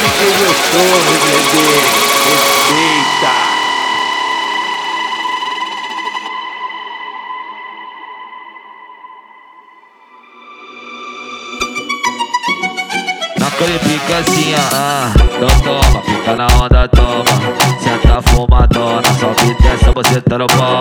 Torre, bebê, respeita. Naquele pique assim, ah, então toma, fica na onda, toma. Senta fumadona, sobe e desce, você tá no pau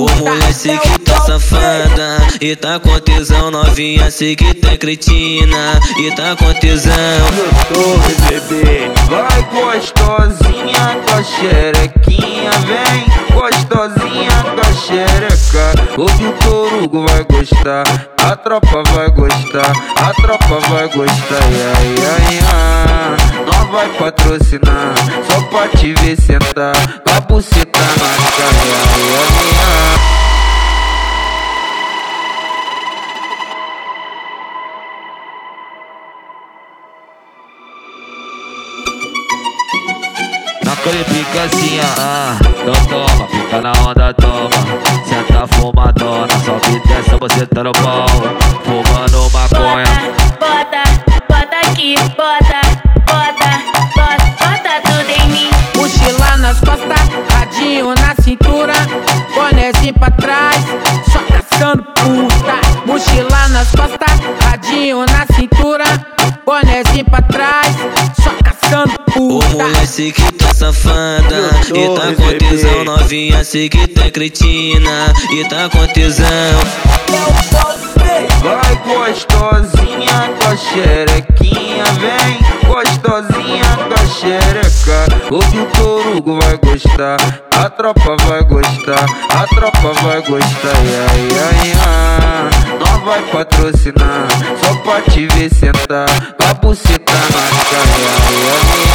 O puta. moleque que tá safada E tá com tesão novinha Sei que tá cretina E tá com tesão Torre, bebê, vai gostosinha com a xerequinha, vem gostosinha com a xereca. O Vitor Hugo vai gostar, a tropa vai gostar, a tropa vai gostar, ia, ia, ia. Nós vai patrocinar, só pra te ver sentar, com a buceta na cara, ia, ia, Naquele pique assim, ah, então toma, fica na onda, toma Senta fumadona, sobe e desce, você tá no pau Fumando maconha Bota, bota aqui, bota, bota, bota, bota tudo em mim. Mochila nas costas, radinho na cintura, bonézinho pra trás, só caçando puta. Mochila nas costas, radinho na cintura, bonézinho pra trás, moleque que tá safada E tá com tesão novinha Sei que tá cretina E tá com tesão Vai gostosinha com a xerequinha, vem gostosinha com a xereca. O Vitor Hugo vai gostar, a tropa vai gostar, a tropa vai gostar, ia, ia, ia. Nós vai patrocinar, só pra te ver sentar, com a buceta na cara, ia, ia.